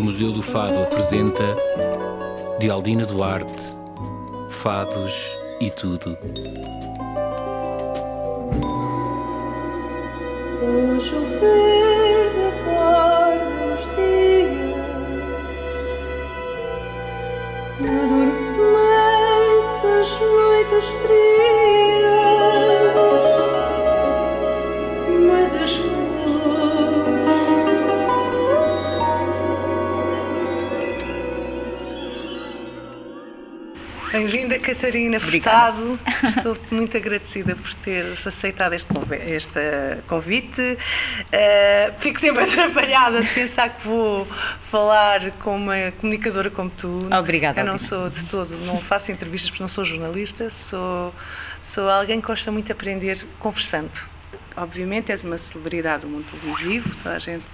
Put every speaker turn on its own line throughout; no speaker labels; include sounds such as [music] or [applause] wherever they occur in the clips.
O Museu do Fado apresenta de Aldina Duarte, Fados e Tudo.
O chover da cor dos dias Adormece as noites frias
Catarina Furtado. Estou muito agradecida por teres aceitado este, este convite. Eh, fico sempre [laughs] atrapalhada de pensar que vou falar com uma comunicadora como tu.
Obrigada,
Eu não
Aldina.
sou de todo, não faço entrevistas porque não sou jornalista, sou, sou alguém que gosta muito de aprender conversando. Obviamente és uma celebridade do mundo televisivo, toda a gente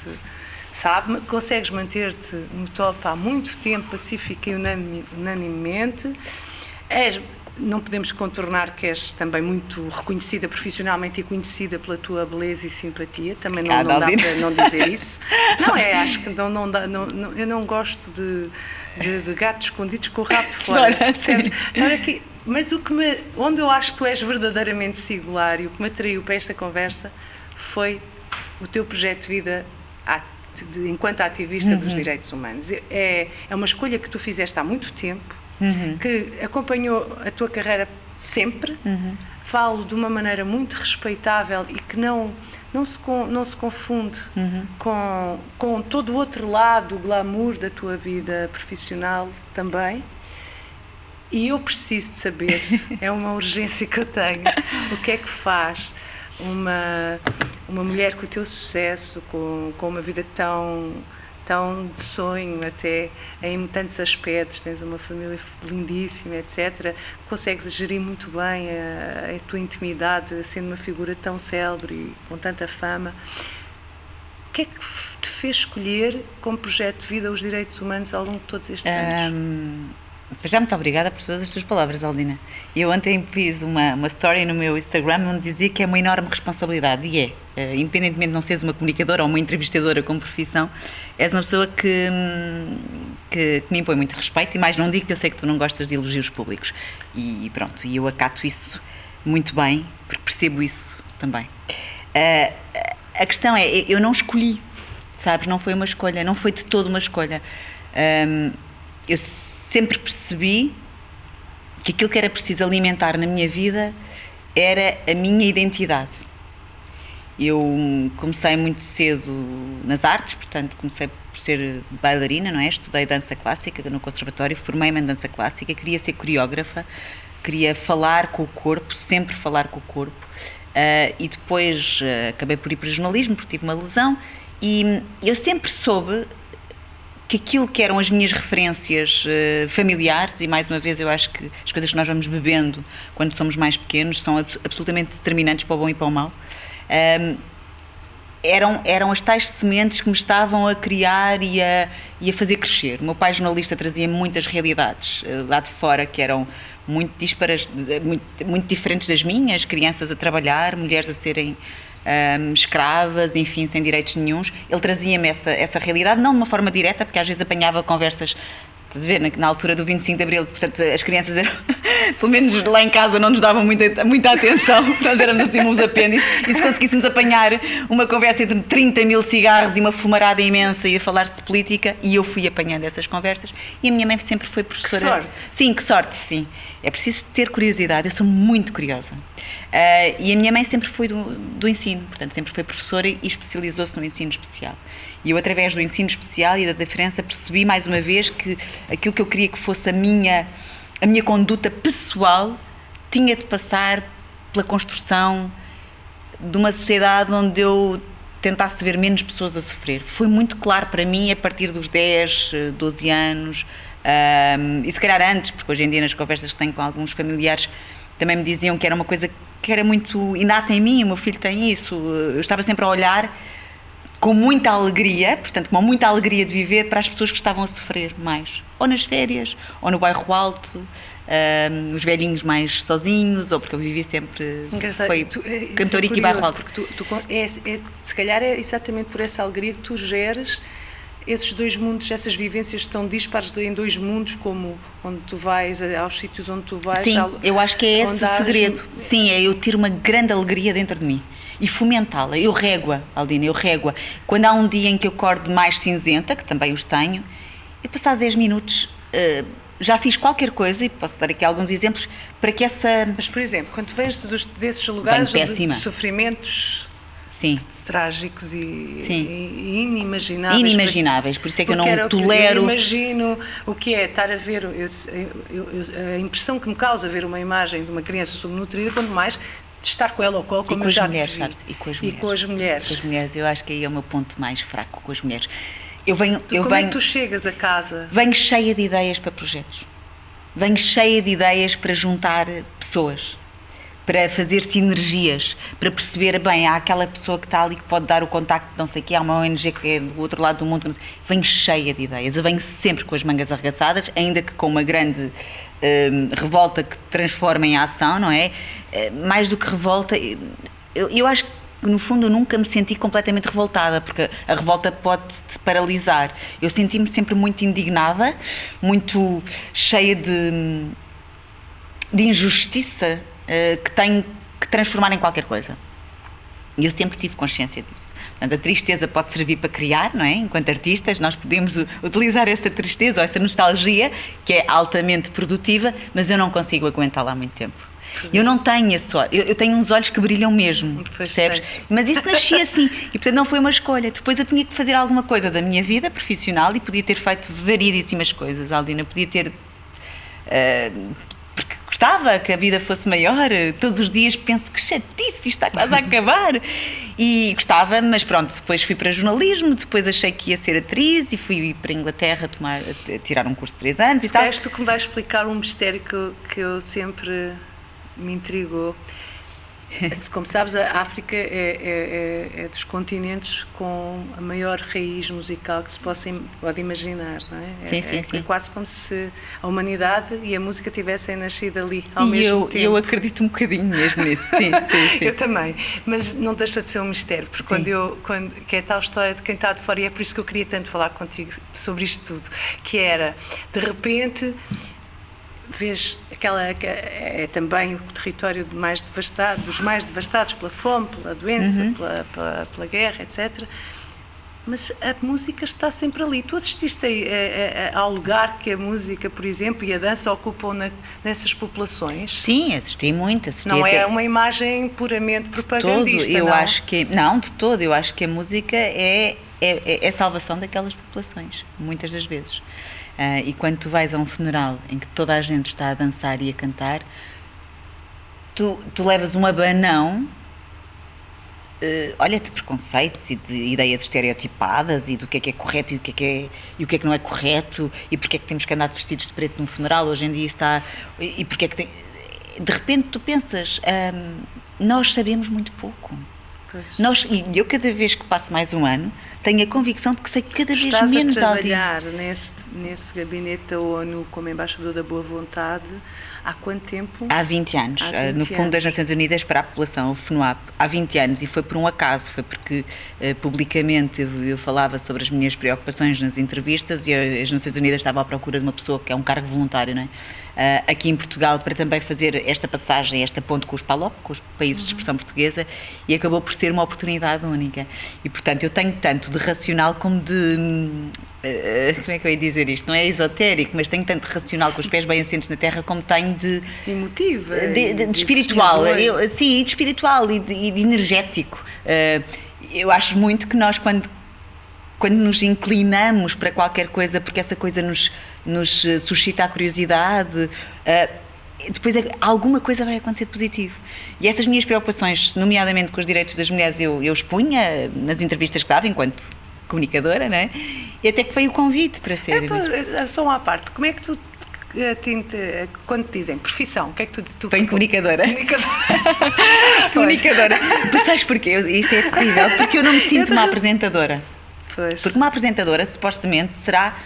sabe, consegues manter-te no top há muito tempo, pacífica e unani- unanimemente. És, não podemos contornar que és também muito reconhecida profissionalmente e conhecida pela tua beleza e simpatia. Também não, não dá para não dizer isso. Não é, acho que não, não dá, não, não- eu não gosto de, de, de gatos escondidos com o rabo fora. Olha aqui, mas o que me, onde eu acho que tu és verdadeiramente singular e o que me atraiu para esta conversa foi o teu projeto de vida enquanto ativista dos
Uhum.
direitos humanos. É, é uma escolha que tu fizeste há muito tempo,
Uhum.
que acompanhou a tua carreira sempre.
Uhum.
Falo de uma maneira muito respeitável e que não, não, se, não se confunde
Uhum.
com, com todo o outro lado, o glamour da tua vida profissional também. E eu preciso de saber, [laughs] é uma urgência que eu tenho, o que é que faz uma, uma mulher com o teu sucesso, com, com uma vida tão, tão de sonho até, em tantos aspectos, tens uma família lindíssima, etc., consegues gerir muito bem a, a tua intimidade, sendo uma figura tão célebre e com tanta fama. O que é que te fez escolher como projeto de vida os direitos humanos ao longo de todos estes anos?
Já muito obrigada por todas as suas palavras, Aldina. Eu ontem fiz uma, uma story no meu Instagram onde dizia que é uma enorme responsabilidade, e é. Eh, independentemente de não seres uma comunicadora ou uma entrevistadora com profissão, és uma pessoa que, hum, que, que me impõe muito respeito, e mais não digo que eu sei que tu não gostas de elogios públicos. E pronto, e eu acato isso muito bem, porque percebo isso também. Ah, a questão é, eu não escolhi, sabes? Não foi uma escolha, não foi de todo uma escolha. Ahm, eu sempre percebi que aquilo que era preciso alimentar na minha vida era a minha identidade. Eu comecei muito cedo nas artes, portanto, comecei por ser bailarina, não é? Estudei dança clássica no conservatório, formei-me em dança clássica, queria ser coreógrafa, queria falar com o corpo, sempre falar com o corpo. Ah, e depois ah, acabei por ir para o jornalismo, porque tive uma lesão, e eu sempre soube que aquilo que eram as minhas referências eh, familiares, e mais uma vez eu acho que as coisas que nós vamos bebendo quando somos mais pequenos são abs- absolutamente determinantes para o bom e para o mau, ahm, eram, eram as tais sementes que me estavam a criar e a, e a fazer crescer. O meu pai jornalista trazia muitas realidades eh, lá de fora que eram muito disparas, muito, muito diferentes das minhas, crianças a trabalhar, mulheres a serem ahm, escravas, enfim, sem direitos nenhuns. Ele trazia-me essa, essa realidade, não de uma forma direta, porque às vezes apanhava conversas Estás a ver, na, na altura do 25 de Abril, portanto, as crianças eram, [laughs] pelo menos lá em casa, não nos davam muita, muita atenção, [laughs] nós éramos assim uns apêndices, e se conseguíssemos apanhar uma conversa entre 30 mil cigarros e uma fumarada imensa e a falar-se de política, e eu fui apanhando essas conversas, e a minha mãe sempre foi professora.
sorte.
Sim, que sorte, sim. É preciso ter curiosidade, eu sou muito curiosa. Ah, e a minha mãe sempre foi do, do ensino, portanto, sempre foi professora e especializou-se no ensino especial. E eu, através do ensino especial e da diferença, percebi mais uma vez que aquilo que eu queria que fosse a minha, a minha conduta pessoal tinha de passar pela construção de uma sociedade onde eu tentasse ver menos pessoas a sofrer. Foi muito claro para mim a partir dos 10, eh, 12 anos, ahm, e se calhar antes, porque hoje em dia nas conversas que tenho com alguns familiares também me diziam que era uma coisa que era muito inata em mim, o meu filho tem isso. Eu estava sempre a olhar com muita alegria, portanto, com muita alegria de viver para as pessoas que estavam a sofrer mais. Ou nas férias, ou no bairro alto, os velhinhos mais sozinhos, ou porque eu vivi sempre.
Engraçado,
Foi
tu- é- é
e bairro alto.
Porque tu, tu é, é- se calhar é exatamente por essa alegria que tu geres esses dois mundos, essas vivências estão dispares em dois mundos, como onde tu vais, aos sítios onde tu vais.
Sim,
ao-
eu acho que é esse o segredo. Sim, é eu ter uma grande alegria dentro de mim e fomentá-la. Eu régua, Aldina, eu régua. Quando há um dia em que eu acordo mais cinzenta, que também os tenho, eu passado 10 minutos eh, já fiz qualquer coisa, e posso dar aqui alguns exemplos, para que essa.
Mas, por exemplo, quando vens desses lugares de
péssima.
sofrimentos
Sim.
trágicos e,
Sim.
e- e inimagináveis.
Inimagináveis, por isso é que eu não
era
tolero.
Eu imagino o que é estar a ver. eu- eu- eu- a impressão que me causa ver uma imagem de uma criança subnutrida, quanto mais de estar com ela ao colo, como
com
eu
as
já
mulheres,
vi.
sabes? E com as
E
mulheres.
com as mulheres.
Com as mulheres, eu acho que aí é o meu ponto mais fraco com as mulheres. Eu venho, eu
como é
venho,
que tu chegas a casa?
venho cheia de ideias para projetos. Venho cheia de ideias para juntar pessoas, para fazer sinergias, para perceber, bem, há aquela pessoa que está ali que pode dar o contacto de não sei o quê, há uma ONG que é do outro lado do mundo. Venho cheia de ideias. Eu venho sempre com as mangas arregaçadas, ainda que com uma grande hum, revolta que transforma em ação, não é? Eh, Mais do que revolta, eu, eu acho que no fundo nunca me senti completamente revoltada, porque a revolta pode-te paralisar. Eu senti-me sempre muito indignada, muito cheia de, de injustiça eh, que tenho que transformar em qualquer coisa. E eu sempre tive consciência disso. Portanto, a tristeza pode servir para criar, não é? Enquanto artistas, nós podemos utilizar essa tristeza ou essa nostalgia, que é altamente produtiva, mas eu não consigo aguentá-la há muito tempo. Eu não tenho esse olho, eu, eu tenho uns olhos que brilham mesmo,
Pois
percebes?
tens.
Mas isso nascia [laughs] assim e, portanto, não foi uma escolha. Depois eu tinha que fazer alguma coisa da minha vida profissional e podia ter feito variedíssimas coisas, Aldina. Podia ter Uh, porque gostava que a vida fosse maior. Todos os dias penso que chatice, está quase a acabar. E gostava, mas pronto, depois fui para jornalismo, depois achei que ia ser atriz e fui para a Inglaterra tomar, a tirar um curso de três anos e
Se
tal.
és tu que me vais explicar um mistério que que eu sempre me intrigou. [laughs] Como sabes, a África é, é- é- é dos continentes com a maior raiz musical que se possa, pode imaginar, não é?
Sim,
é,
sim,
é
sim.
quase como se a humanidade e a música tivessem nascido ali ao
E
mesmo
eu,
tempo.
eu acredito um bocadinho mesmo nisso, sim, sim, [laughs] sim.
Eu também, mas não deixa de ser um mistério, porque quando
Sim.
eu, quando, que é tal história de quem está de fora, e é por isso que eu queria tanto falar contigo sobre isto tudo, que era, de repente, vês aquela, que é também o território mais devastado, dos mais devastados pela fome, pela doença,
Uhum.
pela, pela, pela guerra, etc., mas a música está sempre ali. Tu assististe a- a- a- ao lugar que a música, por exemplo, e a dança ocupam na- nessas populações?
Sim, assisti muito, assisti
Não
até-
é uma imagem puramente
todo,
propagandista,
eu
não?
acho que não, de todo, eu acho que a música é é, é- é a salvação daquelas populações, muitas das vezes. Ah, e quando tu vais a um funeral em que toda a gente está a dançar e a cantar, tu, tu levas um abanão, eh, olha, de preconceitos e de ideias estereotipadas e do que é que é correto e o que é que, é, e o que, é que não é correto e porque é que temos que andar vestidos de preto num funeral, hoje em dia está... E, porque é que tem... De repente tu pensas, ahm, nós sabemos muito pouco.
Pois.
Nós, e eu cada vez que passo mais um ano, tenho a convicção de que sei cada vez
Estás
menos
a
Aldina.
trabalhar nesse, nesse gabinete da ONU como embaixador da boa vontade há quanto tempo?
Há 20 anos,
Há
eh,
20
no Fundo das. Nações Unidas para a População, o FNUAP, há 20 anos, e foi por um acaso, foi porque eh, publicamente eu, eu falava sobre as minhas preocupações nas entrevistas e as Nações Unidas estavam à procura de uma pessoa que é um cargo voluntário, não é? Ah, aqui em Portugal, para também fazer esta passagem, esta ponte com os PALOP, com os países de expressão portuguesa, e acabou por ser uma oportunidade única. E, portanto, eu tenho tanto de racional como de. hum, eh, como é que eu ia dizer isto? Não é esotérico, mas tenho tanto de racional com os pés bem assentes na terra, como tenho de,
Emotiva?
de, de- de
e
espiritual, eu, sim, de espiritual e de, e de energético. Eu acho muito que nós, quando, quando nos inclinamos para qualquer coisa, porque essa coisa nos, nos eh, suscita a curiosidade, eh, depois é- alguma coisa vai acontecer de positivo. E essas minhas preocupações, nomeadamente com os direitos das mulheres, eu, eu expunha nas entrevistas que dava enquanto comunicadora, né? E até que veio o convite para ser.
É, só uma parte. Como é que tu, eh, quando te dizem profissão, o que é que tu... tu
Bem comunicadora.
Comunicadora. [laughs]
comunicadora. Mas sabes porquê? Isto é terrível, porque eu não me sinto uma apresentadora.
Pois.
Porque uma apresentadora, supostamente, será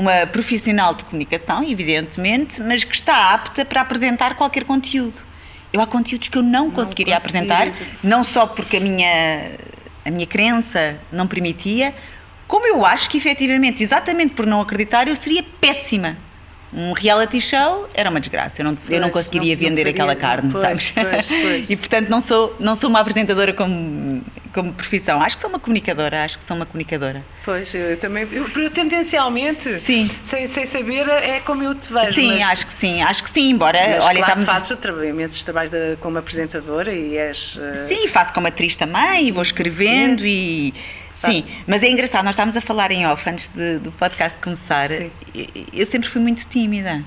uma profissional de comunicação, evidentemente, mas que está apta para apresentar qualquer conteúdo. Eu há conteúdos que eu não, conseguiria
conseguias.
apresentar, não só porque a minha, a minha crença não permitia, Como eu acho que efetivamente, exatamente por não acreditar, eu seria péssima. Um reality show era uma desgraça. Eu não, eu não
Pois,
conseguiria
não- não
vender
faria,
aquela carne,
pois,
sabes?
pois, pois. [laughs]
E portanto não sou, não sou uma apresentadora como, como profissão. Acho que sou uma comunicadora, acho que sou uma comunicadora.
Pois, eu também. Eu, eu tendencialmente,
Sim.
Sem, sem saber, é como eu te vejo.
sim,
mas,
acho que sim, acho que sim, embora
mas
olha,
claro que fazes tra- imensos trabalhos de- como apresentadora e és. eh,
Sim, faço como atriz também e vou escrevendo e. Sim, mas é engraçado, nós estávamos a falar em off antes de- do podcast começar.
Sim.
Eu, eu sempre fui muito tímida.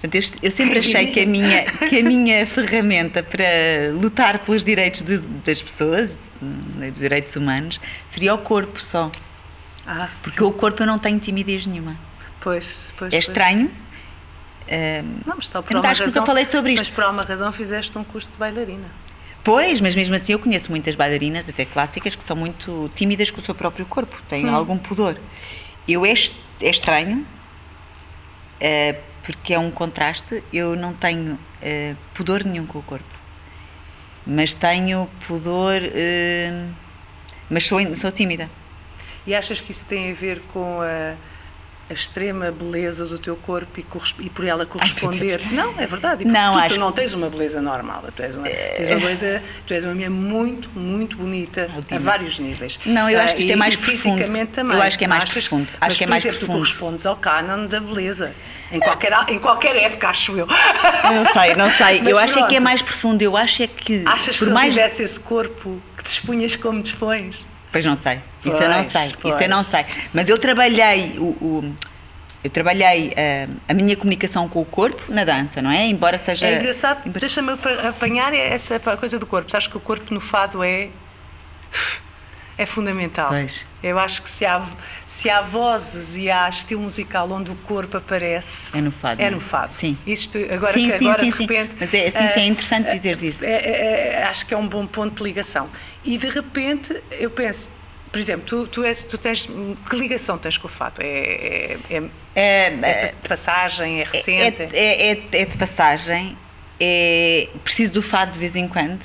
Portanto, eu, eu sempre achei que a minha, que a minha [laughs] ferramenta para lutar pelos direitos de- das pessoas, hum, direitos humanos, seria o corpo só.
Ah,
Porque o corpo eu não tenho timidez nenhuma.
pois, pois.
É
pois.
estranho. hum,
Não, mas está por
Eu
uma razão.
falei sobre isto.
Mas por alguma razão fizeste um curso de bailarina.
Pois, mas mesmo assim eu conheço muitas bailarinas, até clássicas, que são muito tímidas com o seu próprio corpo, têm
Hum.
algum pudor. Eu é, é estranho, eh, porque é um contraste, eu não tenho eh, pudor nenhum com o corpo. Mas tenho pudor, eh, mas sou, sou tímida.
E achas que isso tem a ver com a, a extrema beleza do teu corpo e, e por ela corresponder? não, é verdade.
Não,
tu,
acho
tu não tens uma beleza normal. Tu és uma, tens uma beleza, tu és uma mulher muito, muito bonita a vários níveis.
Não, eu acho que isto
Ah,
é
e-
mais
e
profundo.
fisicamente também.
Eu acho que é mais
Achas-
profundo. Acho
mas,
que é
por
mais
exemplo, tu
profundo.
correspondes ao canon da beleza. Em qualquer, em qualquer época, acho eu.
Não sei, não sei.
Mas
eu acho é que é
pronto.
mais profundo. Eu acho é que.
Achas que
por
se
mais
tivesse esse corpo que te expunhas como dispões?
Pois não sei. Isso eu não
Pois,
sei. Isso eu não
pois.
sei. Mas eu trabalhei o, o- eu trabalhei ah, a minha comunicação com o corpo na dança, não é? Embora seja
É engraçado, deixa-me apa- apanhar essa coisa do corpo. Sabes que o corpo no fado é. É fundamental.
Pois.
Eu acho que se há, se há vozes e há estilo musical onde o corpo aparece.
É no fado,
É
é?
no fado.
Sim.
Isto, agora
Sim,
que
sim,
agora
sim,
de repente.
Mas é- sim, sim, é interessante
ah,
dizeres isso.
é- é- acho que é um bom ponto de ligação. E de repente eu penso. Por exemplo, tu, tu, és, tu tens. Que ligação tens com o fado? É, é, é,
É,
de passagem? É recente?
é, é- é de passagem. É preciso do fado de vez em quando.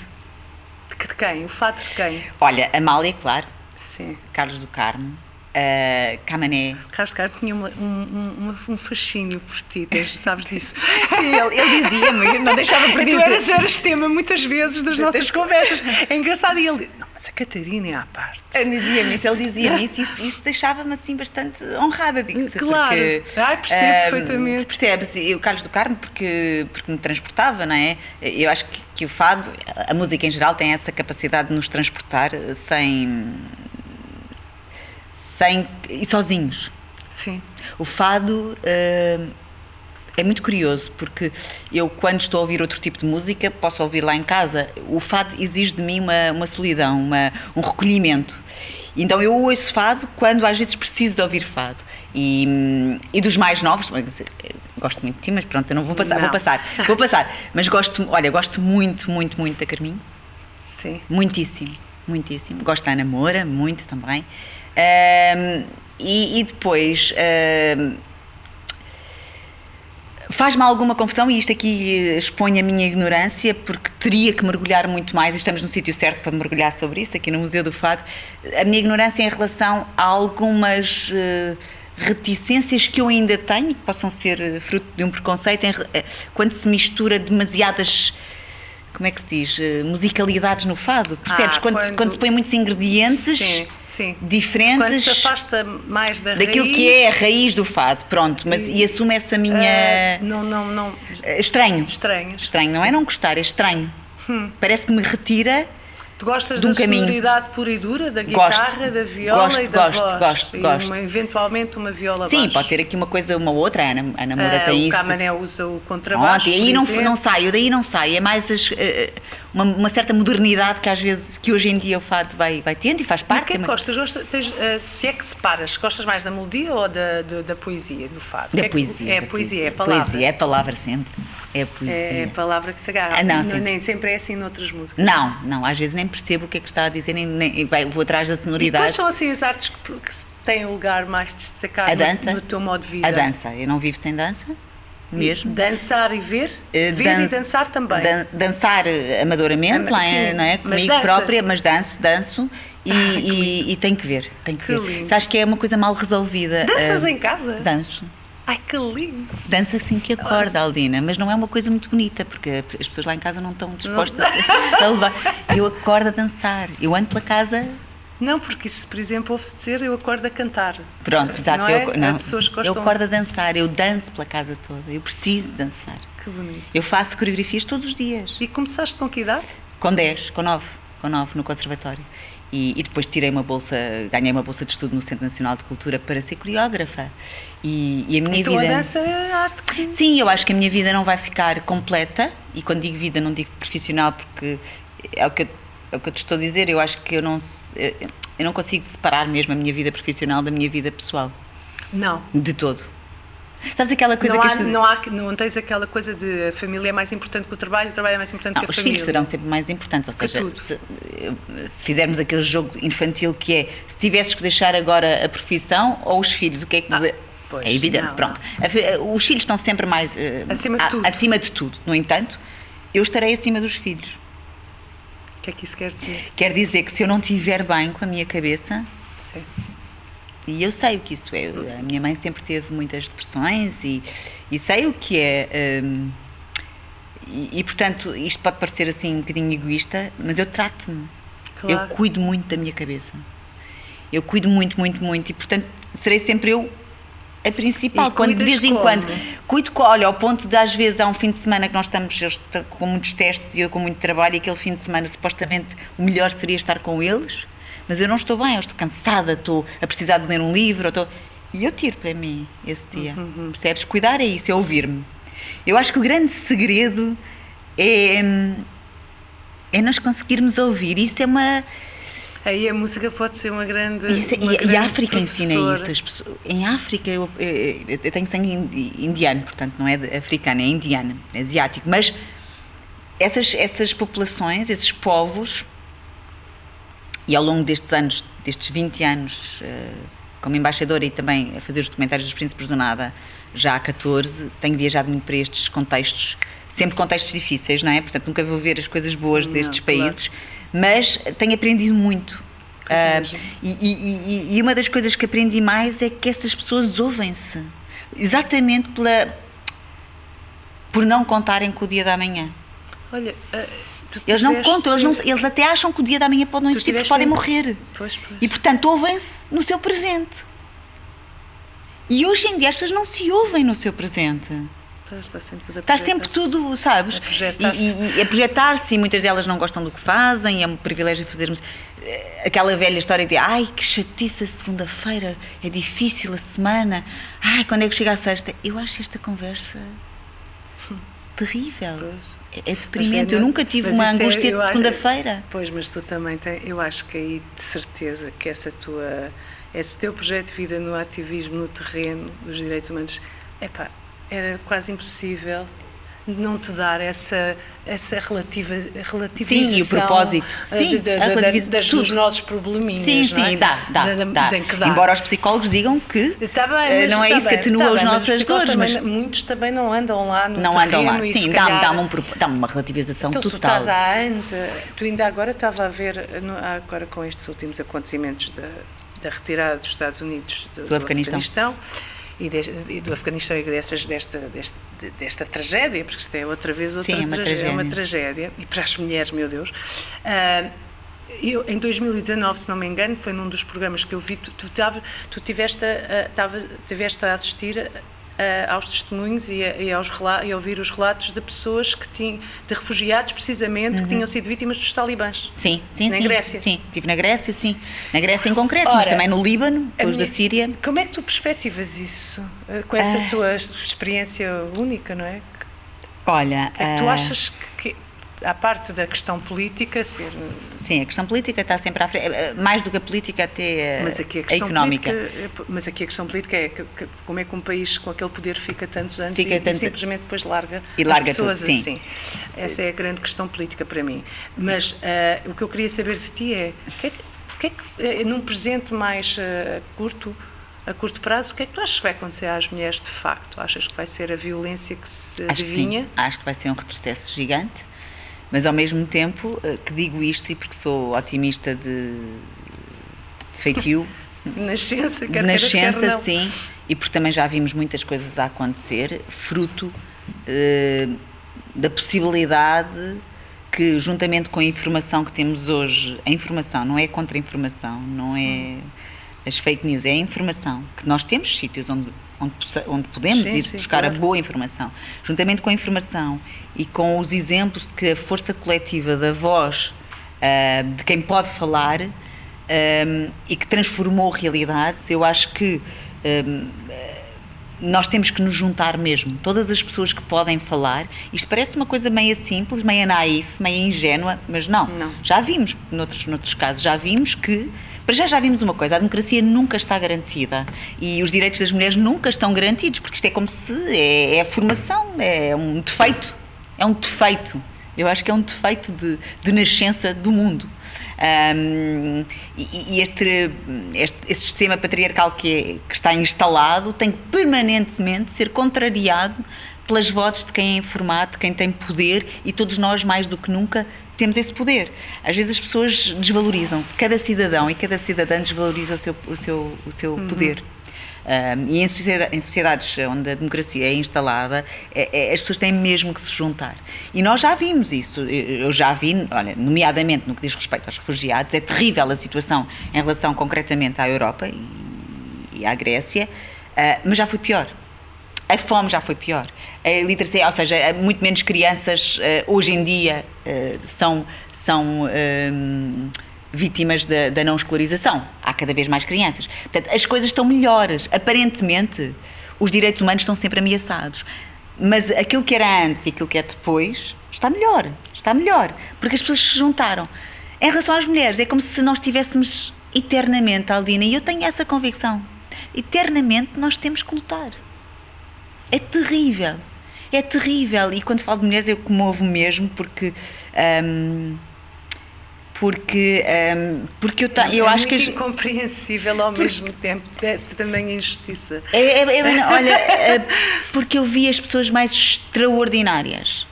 Quem? O fado de quem?
Olha, Amália, claro,
Sim.
Carlos do Carmo, ah, Camané.
Carlos Carlos tinha uma- um, um, um fascínio por ti, sabes disso? [laughs]
Ele, ele dizia-me, não deixava
E [laughs]
perdido.
tu eras, eras tema muitas vezes das nossas conversas. É engraçado. E ele, não, mas a Catarina é à parte.
Ele dizia-me isso, ele dizia-me isso, isso, isso deixava-me assim bastante honrada, digo-te.
Claro.
porque,
Ai, percebo
ah,
perfeitamente.
Percebes? E o Carlos do Carmo, porque, porque me transportava, não é? Eu acho que, que o fado, a música em geral, tem essa capacidade de nos transportar eh, sem. sem. e sozinhos.
Sim.
O fado eh, é muito curioso porque eu, quando estou a ouvir outro tipo de música, posso ouvir lá em casa. O fado exige de mim uma, uma solidão, uma, um recolhimento. Então eu ouço fado quando às vezes preciso de ouvir fado. E, e dos mais novos, gosto muito de ti, mas pronto, eu não vou passar, vou
Não.
passar, vou passar. Mas gosto, olha, gosto muito, muito, muito da Carminho.
Sim.
Muitíssimo, muitíssimo. Gosto da Ana Moura, muito também. Ahm, e, e depois. ahm, Faz-me alguma confusão, e isto aqui eh, expõe a minha ignorância, porque teria que mergulhar muito mais, e estamos no sítio certo para mergulhar sobre isso, aqui no Museu do Fado. A minha ignorância em relação a algumas eh, reticências que eu ainda tenho, que possam ser eh, fruto de um preconceito, quando se mistura demasiadas. Como é que se diz? Eh, Musicalidades no fado, percebes?
Ah,
quando,
quando-
quando se põe muitos ingredientes
Sim, sim.
diferentes
Quando se afasta mais da
daquilo
raiz,
que é a raiz do fado, pronto, mas e, assume essa minha.
ah, não, não, não.
Eh, estranho.
Estranhas.
Estranho, não é não gostar, é estranho. Parece que me retira.
Tu gostas
de um
da
caminho.
sonoridade pura e dura, da
Gosto.
guitarra, da viola
Gosto,
e da
gosto,
voz.
gosto,
e
gosto.
uma- eventualmente uma viola
Sim,
baixo.
pode ter aqui uma coisa, uma outra. A Ana, a Ana Moura
Ah,
tem
o
isso.
Camané usa o contrabaixo,
e aí não, não sai, eu daí não sai. É mais as, eh, uma, uma certa modernidade que às vezes, que hoje em dia o fado vai, vai tendo e faz
E o
parte.
que é que gostas? Gostas- tens, ah, se é que separas, gostas mais da melodia ou da, do- da poesia, do fado?
Da
que é que-
poesia.
É a
da
poesia, é a palavra.
Poesia, é a palavra sempre. É a poesia.
É a palavra que te agarra.
Ah, não, sim.
Nem sempre é assim noutras músicas.
Não, não, às vezes nem percebo o que é que está a dizer, nem, nem- vai- vou atrás da
E
sonoridade.
quais são assim as artes que, que têm o lugar mais destacado
A
no-
dança?
no, teu modo de vida?
A dança, eu não vivo sem dança. Mesmo.
Dançar e ver?
Eh,
ver
dan-
e dançar também.
dan- dançar eh, amadoramente,
Ama-
lá,
sim,
não é?
mas
Comigo
dança.
própria, mas danço, danço. E,
Ai, que
e, e tem que ver, tem que,
Que
ver.
lindo.
Sabes que é uma coisa mal resolvida.
Danças
eh,
em casa?
Danço.
Ai, que lindo!
Dança assim que
Nossa.
acorda, Aldina, mas não é uma coisa muito bonita, porque as pessoas lá em casa não estão dispostas [laughs] a levar. Eu acordo a dançar, eu ando pela casa,
Não, porque isso, por exemplo, ouve-se dizer eu acordo a cantar.
pronto, exato,
Não
eu,
é? Há
não,
pessoas que
eu
gostam-
acordo a dançar, eu danço pela casa toda, eu preciso dançar.
Que bonito.
Eu faço coreografias todos os dias.
E começaste com que idade?
Com 10, com 9, com 9 no conservatório. E, e depois tirei uma bolsa, ganhei uma bolsa de estudo no Centro Nacional de Cultura para ser coreógrafa. E, e a minha
então
vida.
a dança é a arte que.
Sim, eu acho que a minha vida não vai ficar completa. E quando digo vida, não digo profissional, porque é o que eu, é o que eu te estou a dizer. Eu acho que eu não, se- eu não consigo separar mesmo a minha vida profissional da minha vida pessoal.
Não.
De todo. Sabes aquela coisa
Não,
que.
há, não, há, não tens aquela coisa de a família é mais importante que o trabalho, o trabalho é mais importante
Não,
que a
os
família.
filhos serão sempre mais importantes, ou seja, se, se fizermos aquele jogo infantil que é se tivesses que deixar agora a profissão ou os filhos, o que é que
Ah, pois,
é evidente,
não,
pronto. A fi- Os filhos estão sempre mais eh,
Acima de tudo.
acima de tudo. No entanto, eu estarei acima dos filhos.
O que é que isso quer dizer?
Quer dizer que se eu não estiver bem com a minha cabeça,
Sim.
e eu sei o que isso é. A minha mãe sempre teve muitas depressões e, e sei o que é. hum, e, e, portanto, isto pode parecer assim um bocadinho egoísta, mas eu trato-me.
Claro.
Eu cuido muito da minha cabeça. Eu cuido muito, muito, muito. E, portanto, serei sempre eu a principal.
E
Quando de vez em
como?
quando. Cuido, olha, ao ponto de às vezes há um fim de semana que nós estamos estão com muitos testes e eu com muito trabalho, e aquele fim de semana supostamente o melhor seria estar com eles, mas eu não estou bem, eu estou cansada, estou a precisar de ler um livro, eu estou. E eu tiro para mim esse dia.
Uhum,
Percebes? Cuidar é isso, é ouvir-me. Eu acho que o grande segredo é. hum, é nós conseguirmos ouvir. Isso é uma.
Aí a música pode ser uma grande.
Isso-
uma
e,
grande
a África ensina
professora.
isso. As pessoas- em África, eu, eu- eu tenho sangue indi- indiano, portanto não é africano, é indiano, é asiático. Mas essas, essas populações, esses povos, e ao longo destes anos, destes 20 anos, eh, como embaixadora e também a fazer os documentários dos Príncipes do Nada, já há 14, tenho viajado muito para estes contextos, sempre contextos difíceis, não é? Portanto, nunca vou ver as coisas boas
Não,
destes
claro.
Mas tenho aprendido muito.
Imagino.
e, e- e- uma das coisas que aprendi mais é que estas pessoas ouvem-se. Exatamente pela, por não contarem com o dia da manhã.
Olha, tu
Eles não contam, eles, não- eles até acham que o dia da manhã pode não existir porque podem
em-
morrer.
Pois, pois.
E portanto ouvem-se no seu presente. E hoje em dia as pessoas não se ouvem no seu presente.
Está sempre tudo a
Está
projetar.
sempre tudo, sabes?
A projetar-se.
E, e- a projetar-se e muitas delas não gostam do que fazem, é um privilégio fazermos eh, aquela velha história de ai que chatice a segunda-feira, é difícil a semana, ai quando é que chega a sexta? Eu acho esta conversa terrível.
Pois.
É, é deprimente.
é
Eu nunca tive uma
é-
angústia
eu
de segunda-feira.
Pois, mas tu também tens. Eu acho que aí de certeza que essa tua. Esse teu projeto de vida no ativismo no terreno dos direitos humanos, epá, era quase impossível não te dar essa, essa relativa, relativização
Sim, e o propósito.
eh,
Sim,
de- de- de- das, dos nossos probleminhas.
Sim,
é?
sim, dá, dá, dá.
Que dar.
Embora os psicólogos digam que
Está bem,
eh, não é
está
isso que
bem,
atenua
está
as nossas dores,
também-
mas
muitos também não andam lá no
não andam lá.
terreno e
Sim, dá-me dá-me um, dá-me uma relativização
então, se tu
total.
estás há anos, eh, tu ainda agora estava a ver, agora com estes últimos acontecimentos da, da retirada dos Estados Unidos do, do
Afeganistão.
Afeganistão e, de- e do Afeganistão e dessas, desta, desta, desta tragédia, porque isto é outra vez outra
Sim, é uma
tragédia, é uma
tragédia.
e para as mulheres, meu Deus. Ah, eu, em 2019, se não me engano, foi num dos programas que eu vi, tu, tu, tu tiveste, a, tava, tiveste a assistir aos testemunhos e a, e aos e ouvir os relatos de pessoas que tinham, de refugiados precisamente,
Uhum.
que tinham sido vítimas dos talibãs.
Sim, sim,
Na
sim.
Grécia.
Sim, estive na Grécia, sim. Na Grécia em concreto, mas
Ora,
também no Líbano, depois da
minha-
Síria.
Como é que tu perspectivas isso? eh, Com essa
Ah.
tua experiência única, não é?
Olha,
é que tu
ah,
achas que, à parte da questão política, ser.
Sim, a questão política está sempre à frente. eh, Mais do que a política, até a,
Mas aqui a
a
questão
económica.
política, mas aqui a questão política é que, que- como é que um país com aquele poder fica tantos anos
Fica
e, e
tanto-
simplesmente depois larga,
E larga
as pessoas
tudo, sim.
assim. Essa é a grande questão política para mim. Mas ah, o que eu queria saber de ti é, que é que, que é que, eh, num presente mais ah, curto, a curto prazo, o que é que tu achas que vai acontecer às mulheres de facto? Achas que vai ser a violência que se
Acho que
adivinha?
sim. Acho que vai ser um retrocesso gigante, mas ao mesmo tempo eh, que digo isto e porque sou otimista de feitio, [laughs]
Nascença, quer queiras, quer
nascença
não.
sim, e porque também já vimos muitas coisas a acontecer, fruto eh, da possibilidade que, juntamente com a informação que temos hoje, a informação não é contra a informação, não é as fake news, é a informação, que nós temos sítios onde, onde, onde podemos
Sim,
ir
sim,
buscar
claro.
a boa informação. Juntamente com a informação e com os exemplos de que a força coletiva da voz ah, de quem pode falar ah, e que transformou realidades, eu acho que ah, nós temos que nos juntar mesmo. Todas as pessoas que podem falar. Isto parece uma coisa meio simples, meio naif, meio ingênua, mas não.
Não.
Já vimos, noutros, noutros casos, já vimos que. Para já já vimos uma coisa, a democracia nunca está garantida e os direitos das mulheres nunca estão garantidos, porque isto é como se. é, é a formação, é um defeito. É um defeito. Eu acho que é um defeito de, de nascença do mundo. Ahm, e e este, este, este sistema patriarcal que, é- que está instalado tem que permanentemente ser contrariado pelas vozes de quem é informado, de quem tem poder e todos nós, mais do que nunca, temos esse poder. Às vezes as pessoas desvalorizam-se, cada cidadão e cada cidadã desvaloriza o seu, o seu, o seu poder. Um, e em, sociedade- em sociedades onde a democracia é instalada, é- é- as pessoas têm mesmo que se juntar. E nós já vimos isso. Eu eu já vi, olha, nomeadamente no que diz respeito aos refugiados, é terrível a situação em relação concretamente à Europa e, e à Grécia, ah, mas já foi pior. A fome já foi pior. A literacia, ou seja, muito menos crianças eh, hoje em dia eh, são, são hum, vítimas da, da não escolarização. Há cada vez mais crianças. Portanto, as coisas estão melhores. Aparentemente, os direitos humanos estão sempre ameaçados. Mas aquilo que era antes e aquilo que é depois está melhor. Está melhor. Porque as pessoas se juntaram. Em relação às mulheres, é como se nós tivéssemos eternamente, Aldina, e eu tenho essa convicção. Eternamente nós temos que lutar. É terrível. É terrível. E quando falo de mulheres eu comovo mesmo porque. hum, porque, hum, porque eu, ta- eu
é
acho que. as-
incompreensível ao mesmo tempo, é também injustiça.
É, é- é- olha, é, porque eu vi as pessoas mais extraordinárias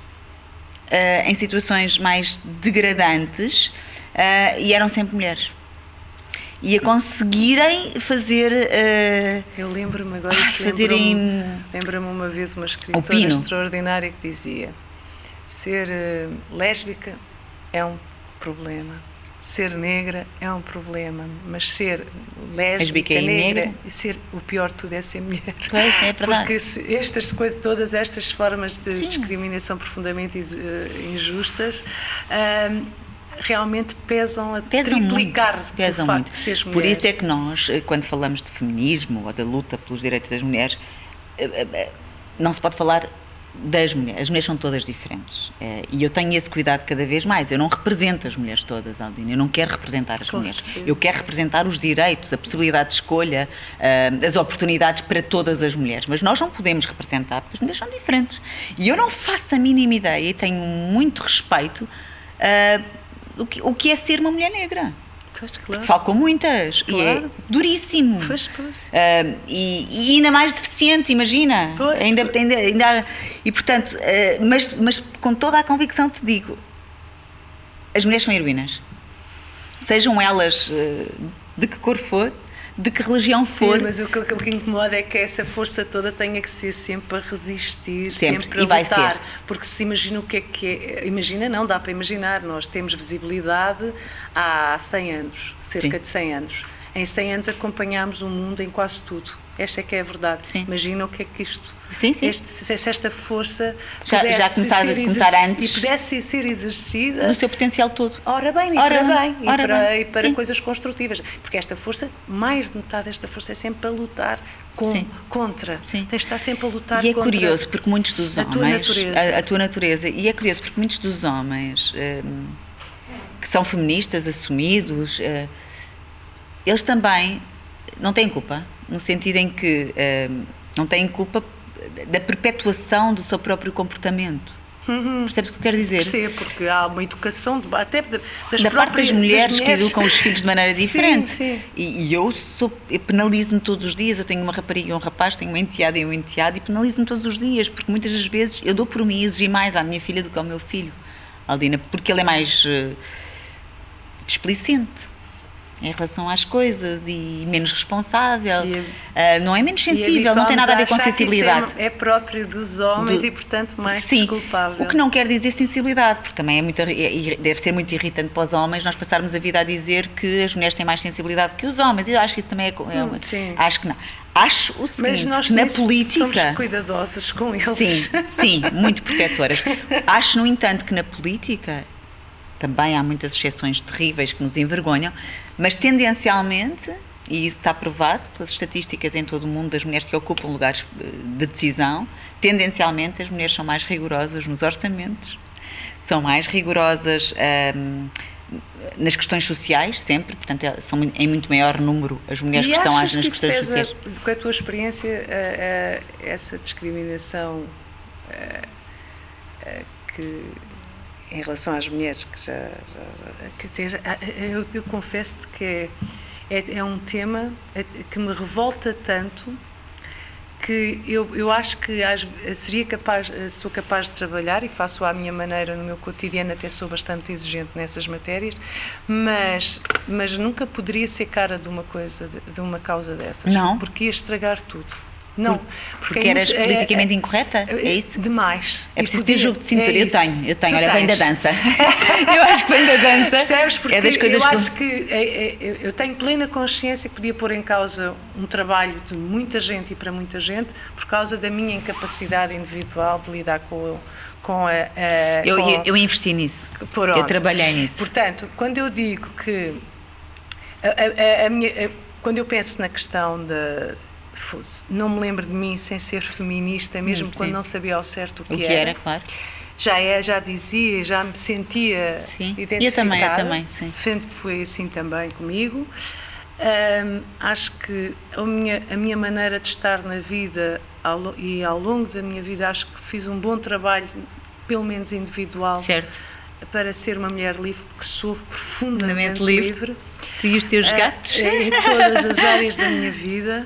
eh, em situações mais degradantes eh, e eram sempre mulheres. E a conseguirem fazer. eh,
Eu lembro-me agora,
Ai, fazerem-
lembro-me lembro-me uma vez uma escritora extraordinária que dizia ser eh, lésbica é um problema, ser negra é um problema, mas ser lésbica,
e
negra,
negra?
e ser o pior de tudo é ser mulher.
Pois, é verdade.
Porque estas coisas, todas estas formas de
Sim.
discriminação profundamente eh, injustas realmente pesam a
pesam
triplicar
muito, pesam
facto
muito.
de seres
Por isso é que nós, eh, quando falamos de feminismo ou da luta pelos direitos das mulheres, eh, eh, não se pode falar das mulheres. As mulheres são todas diferentes. E eu tenho esse cuidado cada vez mais. Eu não represento as mulheres todas, Aldina. Eu não quero representar as
Com
mulheres.
certeza.
Eu quero representar os direitos, a possibilidade de escolha, as oportunidades para todas as mulheres. Mas nós não podemos representar porque as mulheres são diferentes. E eu não faço a mínima ideia e tenho muito respeito o que, o que é ser uma mulher negra.
Pois, claro.
Falo com muitas e é
Claro.
duríssimo.
Pois, pois.
Ah, e, e ainda mais deficiente, imagina.
Pois.
Ainda, ainda, ainda há- e portanto, ah, mas, mas com toda a convicção te digo, as mulheres são heroínas. Sejam elas ah, de que cor for, de que religião
Sim,
for.
mas o que, o que incomoda é que essa força toda tenha que ser sempre a resistir,
Sempre,
sempre, a
e vai
lutar.
ser.
Porque se imagina o que é que é. Imagina, não, dá para imaginar. Nós temos visibilidade há 100 anos, cerca
Sim.
de 100 anos. Em 100 anos acompanhámos o mundo em quase tudo. Esta é que é a verdade.
Sim.
Imagina o que é que isto.
Sim, sim.
Este, se esta força
Já- já
pudesse
começar-
ser
começar antes.
E pudesse ser exercida
no seu potencial todo.
Ora bem, e
Ora
para
bem,
bem, e
ora
para,
bem,
e para
sim.
coisas construtivas. Porque esta força, mais de metade desta força é sempre a lutar com,
Sim.
contra.
Sim.
Tens de estar sempre a lutar
E é
contra.
curioso porque muitos dos
a
homens.
tua natureza.
A, a tua natureza. E é curioso porque muitos dos homens hum, que são feministas, assumidos, eh, eles também não têm culpa, no sentido em que hum, não têm culpa da perpetuação do seu próprio comportamento. Percebes o que eu quero dizer?
Percebo, porque há uma educação de- até das
da parte
próprias
das mulheres,
das
que educam os filhos de maneira
Sim,
diferente.
sim.
E, e eu, sou, eu penalizo-me todos os dias. Eu tenho uma rapariga e um rapaz, tenho uma enteada e um enteado, e penalizo-me todos os dias, porque muitas das vezes eu dou por mim a exigir mais à minha filha do que ao meu filho, Aldina, porque ele é mais eh, displicente em relação às coisas e menos responsável.
E-
Ah, não é menos sensível, não tem nada a ver com
isso
sensibilidade.
É, é próprio dos homens
Do-
e, portanto, mais
Sim,
desculpável.
o que não quer dizer sensibilidade, porque também é muito, é- é- deve ser muito irritante para os homens nós passarmos a vida a dizer que as mulheres têm mais sensibilidade que os homens. Eu acho que isso também é. é
Hum, sim.
Acho que não. Acho o seguinte,
Mas nós
na
nisso somos
política.
cuidadosos com eles.
Sim, [laughs] sim, muito protetoras. Acho, no entanto, que na política também há muitas exceções terríveis que nos envergonham, mas tendencialmente, e isso está provado pelas estatísticas em todo o mundo das mulheres que ocupam lugares eh, de decisão, tendencialmente as mulheres são mais rigorosas nos orçamentos, são mais rigorosas ahm, nas questões sociais, sempre, portanto, é- são em muito maior número as mulheres
e
que estão nas
que
questões sociais.
com a tua experiência, essa discriminação que em relação às mulheres que já, já- já- que até já- ah, eu, eu confesso-te que é, é, é um tema eh, que me revolta tanto que eu, eu acho que seria capaz, eh, sou capaz de trabalhar e faço à minha maneira no meu cotidiano, até sou bastante exigente nessas matérias, mas, mas nunca poderia ser cara de uma coisa, de uma causa dessas.
Não?
Porque ia estragar tudo. Não,
Porque
é
eras
é-
politicamente
é-
incorreta? É isso?
Demais.
É preciso
podia-
ter jogo de cintura.
é
eu tenho, eu tenho.
Tu
Olha, vem da
tens.
dança. [laughs] eu acho que vem da dança.
Percebes? Porque
é das coisas
eu acho que é- é- eu- tenho plena consciência que podia pôr em causa um trabalho de muita gente e para muita gente por causa da minha incapacidade individual de lidar com, com a. a-
eu,
com-
eu, eu investi nisso. Eu trabalhei nisso.
Portanto, quando eu digo que a, a- a minha, quando eu penso na questão da não me lembro de mim sem ser feminista, mesmo quando não sabia ao certo o que,
O que era, claro.
já é, já dizia, já me sentia
Sim.
identificada.
Eu também, eu também, sim.
Foi assim também comigo. Ahm, acho que a minha, a minha maneira de estar na vida ao e ao longo da minha vida acho que fiz um bom trabalho, pelo menos individual,
Certo.
para ser uma mulher livre, porque sou profundamente
livre.
livre.
Tu e os teus
Ah,
gatos.
em todas as áreas da minha vida.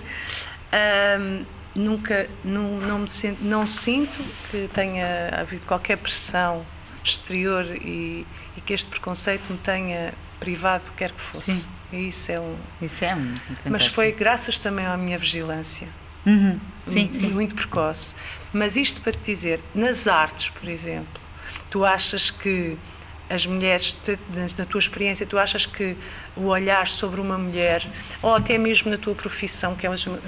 Ahm, nunca, não, não, me sinto, não sinto que tenha havido qualquer pressão exterior e, e que este preconceito me tenha privado, quer que fosse.
Sim.
E isso é um.
Isso é um.
Mas foi graças também à minha vigilância.
Uhum. Sim, sim.
muito precoce. Mas isto para te dizer, nas artes, por exemplo, tu achas que as mulheres, na- tua experiência, tu achas que o olhar sobre uma mulher, ou até mesmo na tua profissão, que és uma,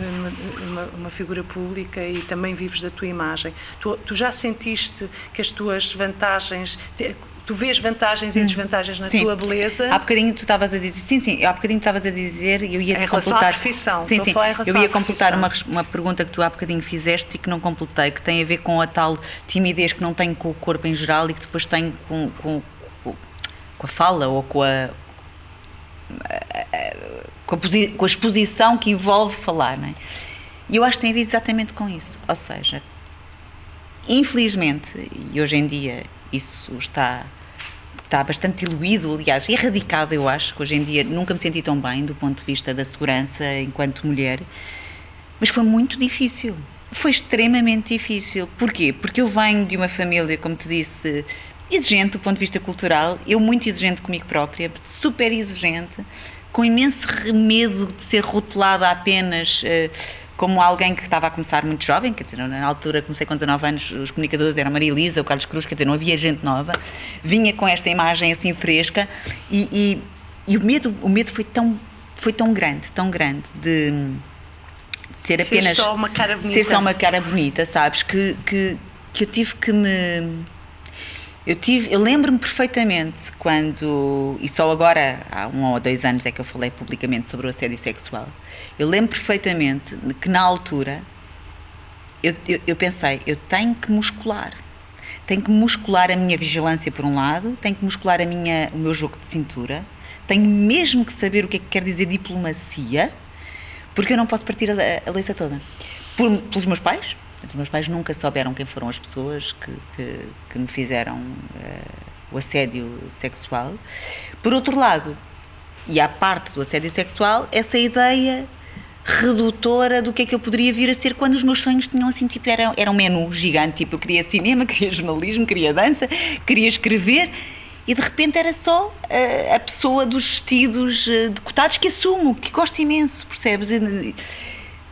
uma- uma- figura pública e também vives da tua imagem, tu, tu já sentiste que as tuas vantagens, te- tu vês vantagens e desvantagens na
Hum. Sim.
tua beleza?
Há bocadinho tu estavas a dizer, sim, sim, há bocadinho tu estavas a dizer e eu ia
Em relação à
completar.
profissão,
sim, sim, eu ia completar uma, uma pergunta que tu há bocadinho fizeste e que não completei, que tem a ver com a tal timidez que não tenho com o corpo em geral e que depois tenho com, com, com, a fala ou com a, com a, com a exposição que envolve falar, não é? E eu acho que tem a ver exatamente com isso. Ou seja, infelizmente, e hoje em dia isso está, está bastante diluído, aliás, erradicado, eu acho, que hoje em dia nunca me senti tão bem do ponto de vista da segurança enquanto mulher, mas foi muito difícil. Foi extremamente difícil. Porquê? Porque eu venho de uma família, como te disse, exigente do ponto de vista cultural, eu muito exigente comigo própria, super exigente, com imenso medo de ser rotulada apenas eh, como alguém que estava a começar muito jovem, quer dizer, na altura comecei com 19 anos, os comunicadores eram a Maria Elisa, o Carlos Cruz, quer dizer, não havia gente nova, vinha com esta imagem assim fresca e, e, e o medo, o medo foi tão, foi tão grande, tão grande de ser
Ser
apenas
só uma cara bonita.
ser só uma cara bonita, sabes? Que, que, que eu tive que me. Eu, tive, eu lembro-me perfeitamente quando, e só agora, há um ou dois anos é que eu falei publicamente sobre o assédio sexual, eu lembro perfeitamente que na altura eu, eu, eu pensei, eu tenho que muscular. Tenho que muscular a minha vigilância por um lado, tenho que muscular a minha, o meu jogo de cintura, tenho mesmo que saber o que é que quer dizer diplomacia, porque eu não posso partir a, a toda. Por- pelos meus pais, Os meus pais nunca souberam quem foram as pessoas que, que, que me fizeram eh, o assédio sexual. Por outro lado, e à parte do assédio sexual, essa ideia redutora do que é que eu poderia vir a ser quando os meus sonhos tinham assim, tipo, era, era um menu gigante, tipo, eu queria cinema, [laughs] queria jornalismo, queria dança, queria escrever e de repente era só uh, a pessoa dos vestidos uh, decotados que assumo, que gosto imenso, percebes?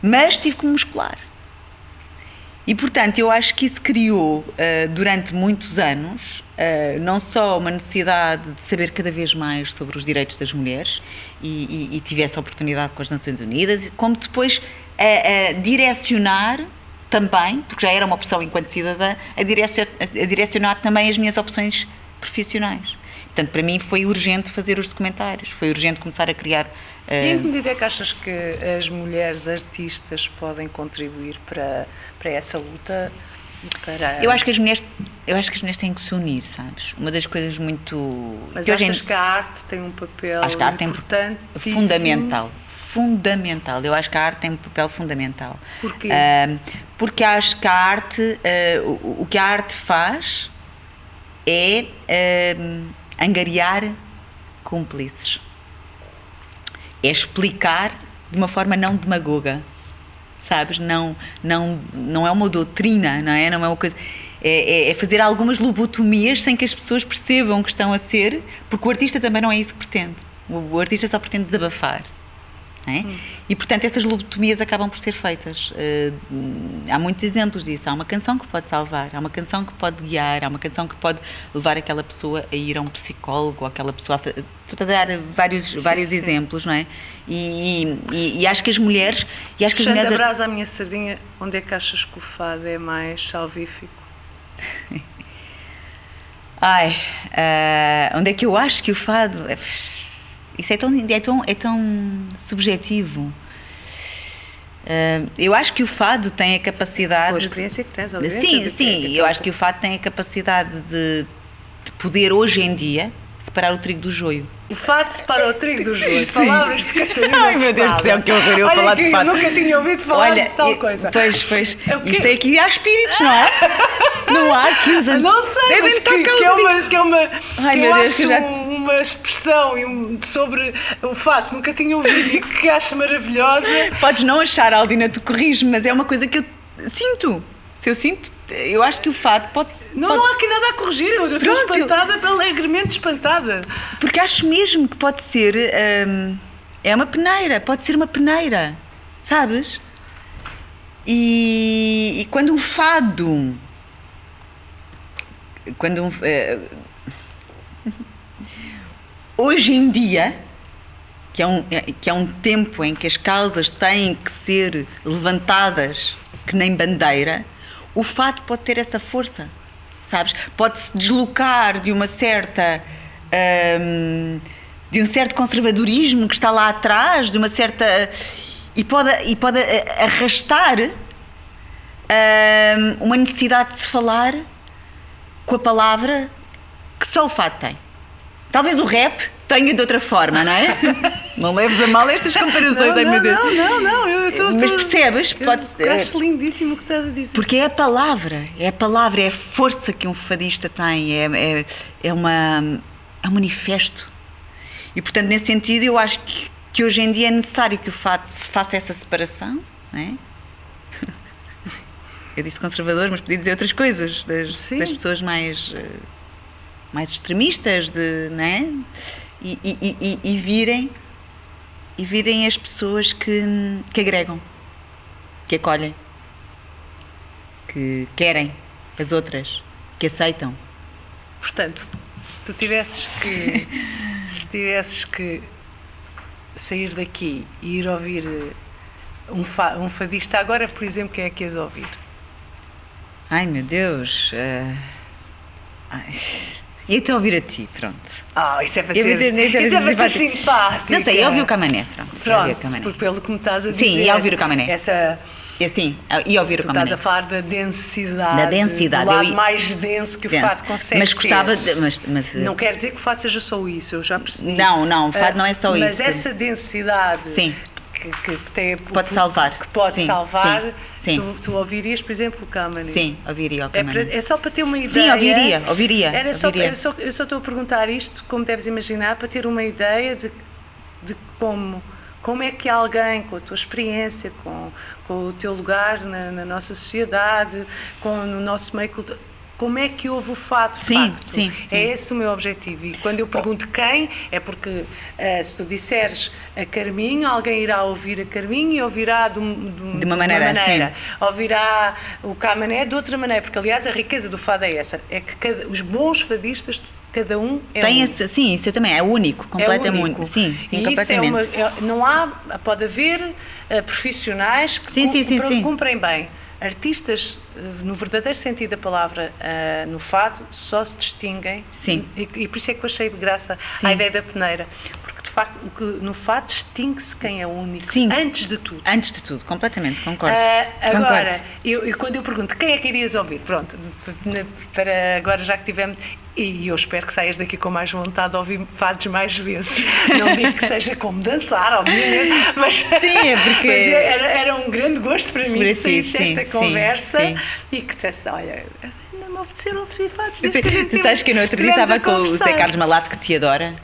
Mas tive que me muscular. E portanto, eu acho que isso criou uh, durante muitos anos uh, não só uma necessidade de saber cada vez mais sobre os direitos das mulheres e, e, e tive essa oportunidade com as Nações Unidas, como depois a, direcionar também, porque já era uma opção enquanto cidadã, a direcionar, a direcionar também as minhas opções profissionais. Portanto, para mim foi urgente fazer os documentários, foi urgente começar a criar
e em que medida é que achas que as mulheres artistas podem contribuir para, para essa luta? Para...
Eu acho que as mulheres, eu acho que as mulheres têm que se unir, sabes? Uma das coisas muito.
Mas que achas que a arte tem um papel acho que a arte importante,
tem fundamental, fundamental. Eu acho que a arte tem um papel fundamental.
Porquê? Uh,
porque acho que a arte, uh, o, o, que a arte faz é uh, angariar cúmplices é explicar de uma forma não demagoga, sabes? Não, não, não é uma doutrina, não é? Não é uma coisa. É, é, é, fazer algumas lobotomias sem que as pessoas percebam que estão a ser, porque o artista também não é isso que pretende. O, o artista só pretende desabafar. É? Hum. E portanto essas lobotomias acabam por ser feitas. Uh, há muitos exemplos disso. Há uma canção que pode salvar, há uma canção que pode guiar, há uma canção que pode levar aquela pessoa a ir a um psicólogo, ou aquela pessoa a, estou a dar vários, sim, vários sim. exemplos, não é? E, e, e, acho que as mulheres. E acho que
as
mulheres...
a brasa à minha sardinha, onde é que achas que o fado é mais salvífico? [laughs]
Ai, uh, onde é que eu acho que o fado. É isso é tão, é tão, é tão subjetivo. Uh, eu acho que o fado tem a capacidade. Com
a experiência que tens, obviamente.
Sim, sim, eu acho que o fado tem a capacidade de, de poder, hoje em dia, separar o trigo do joio.
O fado separa o trigo do joio. [laughs] Palavras de Catarina.
Ai meu Deus do céu, que horror eu Olha falar de fado.
nunca tinha ouvido falar Olha, de tal coisa.
Pois, pois. É Isto é aqui há espíritos, não é? [laughs] não há aqui os
Não sei, Devem mas que, que, é uma, que é uma. Ai, que meu eu Deus, acho já... uma expressão sobre o fado nunca tinha ouvido e que acho maravilhosa.
Podes não achar, Aldina, tu corriges, mas é uma coisa que eu sinto. Se eu sinto, eu acho que o fado pode
não,
pode...
não há aqui nada a corrigir, eu estou espantada, eu... alegremente espantada.
Porque acho mesmo que pode ser. Hum, é uma peneira, pode ser uma peneira, sabes? E, e quando um fado. Quando um. Uh, hoje em dia, que é, um, que é um tempo em que as causas têm que ser levantadas que nem bandeira, o fado pode ter essa força sabes? Pode-se deslocar de uma certa. Um, de um certo conservadorismo que está lá atrás, de uma certa. e pode, e pode arrastar um, uma necessidade de se falar com a palavra que só o fado tem. Talvez o rap tenha de outra forma, não é? [laughs] não leves a mal estas comparações, não,
ai
meu Deus.
Não, não, não, eu estou.
Mas percebes? Pode,
eu acho lindíssimo o que estás a dizer.
Porque é a palavra, é a palavra, é a força que um fadista tem, é, é, é, uma, é um manifesto. E portanto, nesse sentido, eu acho que, que hoje em dia é necessário que o fado se faça essa separação, não é? [laughs] Eu disse conservador, mas podia dizer outras coisas, das, das pessoas mais, eh, mais extremistas, de, não é? e, e, e, e virem e virem as pessoas que, que agregam, que acolhem, que querem as outras, que aceitam.
Portanto, se tu tivesses que [laughs] se tivesses que sair daqui e ir ouvir um, fa, um fadista agora, por exemplo, quem é que ias ouvir?
Ai meu Deus. Uh... Ai. E até ouvir a ti, pronto.
Ah, isso é para ser, isso é para ser simpático.
Não sei, eu ouvi o Camané, pronto.
Pronto, Camané. porque pelo que me estás a dizer...
Sim, e ouvir o Camané.
Essa...
E sim, e ouvir o Camané.
estás a falar da densidade,
da densidade.
do lado eu... mais denso que o fado consegue
Mas gostava... De, mas, mas,
não quer dizer que o fado seja só isso, eu já percebi.
Não, não, o fado uh, não é só
mas
isso.
Mas essa densidade...
Sim
que, que, que tem
Pode salvar.
que pode
Sim,
salvar,
sim.
Tu, tu ouvirias, por exemplo, o Kamani.
Sim, ouviria o
É, para- é só para ter uma ideia.
Sim, ouviria, ouviria,
Era só,
ouviria.
Eu, só, eu só estou a perguntar isto, como deves imaginar, para ter uma ideia de, de como, como é que alguém com a tua experiência, com, com o teu lugar na, na nossa sociedade, com no nosso meio cultural. Como é que houve o fato? de
Sim,
facto?
sim, sim.
É esse o meu objetivo. E quando eu pergunto quem, é porque eh, se tu disseres a Carminho, alguém irá ouvir a Carminho e ouvirá de, um- de um-
De uma maneira,
ouvirá o Camané de outra maneira, porque aliás a riqueza do fado é essa, é que cada- os bons fadistas, cada um é
Tem esse, sim, isso também é único, completamente
É
único.
único.
Sim, sim,
e isso é uma, é- não há, pode haver eh, profissionais que
Sim, sim, sim, sim.
cumprem bem. Artistas, eh, no verdadeiro sentido da palavra, eh, no fado, só se distinguem.
Sim.
E, e por isso é que eu achei de graça
Sim.
a ideia da peneira. Porque de facto, o que, no fado distingue-se quem é único.
Sim.
Antes de tudo.
Antes de tudo, completamente, concordo.
Ah, agora,
Concordo.
eu, eu- quando eu pergunto quem é que irias ouvir, pronto, para agora já que tivemos, e eu espero que saias daqui com mais vontade de ouvir fados mais vezes. [laughs] Não digo que seja como dançar, obviamente, mas,
Sim, é porque-
mas era, era um grande gosto para mim que saísse esta
sim,
conversa
sim.
e que dissesse: olha, me apeteceram ouvir fados
Tu sabes que eu no outro dia estava com o Zé. Carlos Malato que te adora.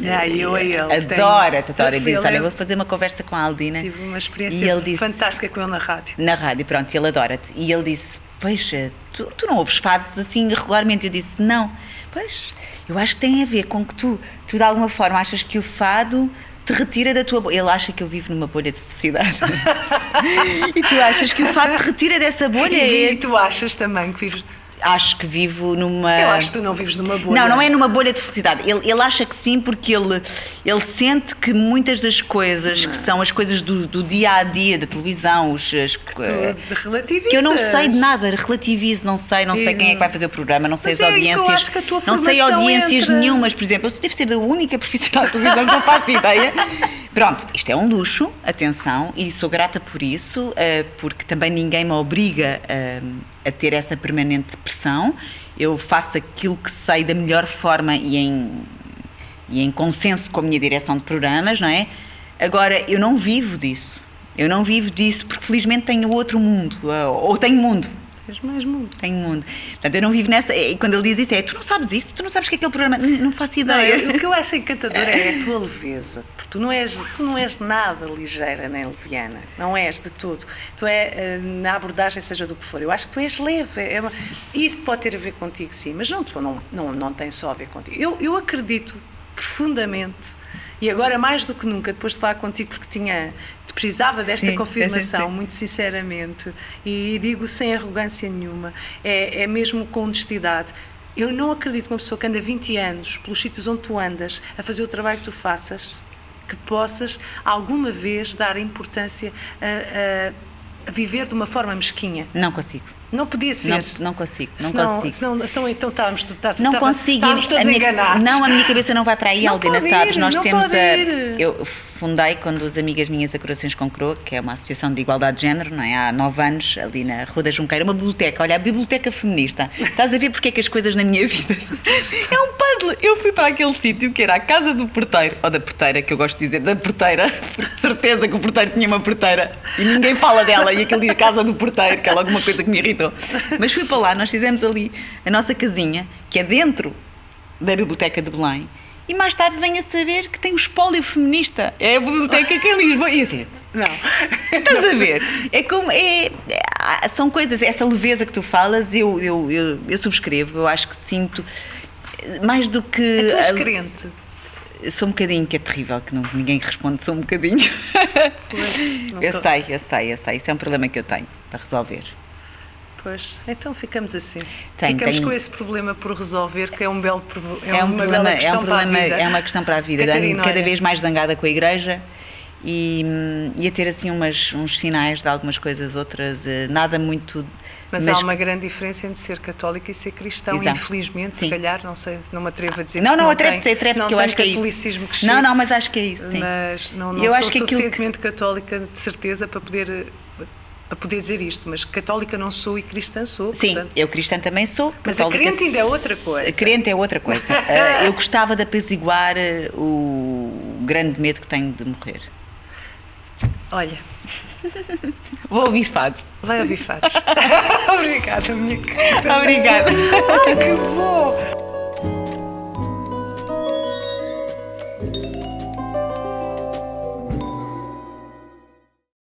Ah, eu a ele.
adora. E
Fui
disse: Olha,
ler-
vou fazer uma conversa com a Aldina.
Tive uma
E
experiência
ele disse-
fantástica com ele na rádio.
Na rádio, pronto, e ele adora-te. E ele disse: Pois, tu, tu não ouves fados assim regularmente? Eu disse: Não. Pois, eu acho que tem a ver com que tu, tu de alguma forma, achas que o fado te retira da tua bolha. Ele acha que eu vivo numa bolha de felicidade. [laughs] e tu achas que o fado te retira dessa bolha?
E,
É-
tu achas também que vives.
Acho que vivo numa.
Eu acho que tu não vives numa bolha.
Não, não é numa bolha de felicidade. Ele, ele acha que sim, porque ele, ele sente que muitas das coisas que são as coisas do, do dia a dia, da televisão, os, as,
Tu relativizas.
que eu não sei de nada, relativizo, não sei, não
E
sei quem é que
não-
vai fazer o programa, não sei
Mas
as
é que eu
audiências.
acho que a tua
não sei audiências
entra.
nenhumas, por exemplo, eu devo ser a única profissional de televisão que não faço [laughs] ideia. Pronto, isto é um luxo, atenção, e sou grata por isso, eh, porque também ninguém me obriga eh, a ter essa permanente pressão. Eu faço aquilo que sei da melhor forma e em e em consenso com a minha direção de programas, não é? Agora, eu não vivo disso. Eu não vivo disso porque felizmente tenho outro mundo, ou tenho mundo.
Tens mais mundo.
Tenho mundo. Portanto, eu não vivo nessa. E quando ele diz isso, é tu não sabes isso, tu não sabes que aquele programa. Não, não faço
Não,
ideia.
eu- o que eu acho encantador é a [laughs] tua leveza. Porque tu não és, tu não és nada ligeira nem leviana. Não és de tudo. Tu é eh, na abordagem, seja do que for. Eu acho que tu és leve. É uma- Isso pode ter a ver contigo, sim, mas não, tu não, não, não tem só a ver contigo. Eu, eu acredito profundamente. E agora, mais do que nunca, depois de falar contigo, porque tinha, precisava desta
Sim,
confirmação,
sim, sim.
muito sinceramente, e digo sem arrogância nenhuma, é, é mesmo com honestidade. Eu não acredito que uma pessoa que anda 20 anos pelos sítios onde tu andas a fazer o trabalho que tu faças, que possas alguma vez dar importância a, a- a viver de uma forma mesquinha.
Não consigo.
Não podia ser.
Não, não consigo. Não
senão,
consigo.
senão, senão então estávamos, tá-
Não consigo.
estávamos todos
minha,
enganados.
Não, a minha cabeça não vai para aí,
Não
Aldina,
pode
sabes?
ir,
Nós temos a.
ir.
Eu fundei quando as amigas minhas a Corações com Croa, que é uma associação de igualdade de género, não é? Há nove anos, ali na Rua da Junqueira, uma biblioteca. Olha, a biblioteca feminista. Estás a ver porque é que as coisas na minha vida. [laughs] É um puzzle. Eu fui para aquele sítio que era a casa do porteiro, ou da porteira, que eu gosto de dizer, da porteira, [laughs] porque certeza que o porteiro tinha uma porteira e ninguém fala dela, e aquele dia casa do porteiro, que é logo uma coisa que me Mas fui para lá, nós fizemos ali a nossa casinha, que é dentro da Biblioteca de Belém, e mais tarde venho a saber que tem o espólio feminista. É a biblioteca que é Lisboa. E assim,
Não.
Estás a ver? É como. É, é- são coisas, essa leveza que tu falas, eu, eu, eu, eu subscrevo, eu acho que sinto. Mais do que.
Tu és crente.
Sou um bocadinho, que é terrível, que não, ninguém responde, sou um bocadinho.
Pois,
eu
tô-
sei, eu sei, eu sei. Isso é um problema que eu tenho para resolver.
Pois, então ficamos assim.
Tenho,
ficamos
tenho-
com esse problema por resolver, que é um belo é,
É, um
uma
problema,
bela
é
questão
um problema,
para a vida.
é uma questão para a vida.
Catarina,
cada
olha.
vez mais zangada com a igreja e, e a ter assim umas, uns sinais de algumas coisas, outras, eh, nada muito.
Mas, há uma grande diferença entre ser católica e ser cristão,
Exato.
infelizmente,
Sim.
se calhar, não sei, não me atrevo a dizer
Não,
porque
não,
não
atreve-te,
tem-
atreve-te,
não
que eu
tem
acho que é isso.
que
Não, não, mas acho que é isso, sim.
Mas não, não
Eu
sou
acho que
suficientemente católica, de certeza, para poder, para poder dizer isto, mas católica não sou e cristã sou.
Sim,
portanto...
eu cristã também sou.
Mas a crente ainda é outra coisa.
A crente é outra coisa. [laughs] Eh, eu gostava de apaziguar eh, o grande medo que tenho de morrer.
Olha.
Vou ouvir fado.
Vai ouvir fados. [laughs] Obrigada, minha querida.
Obrigada.
Ai, que bom!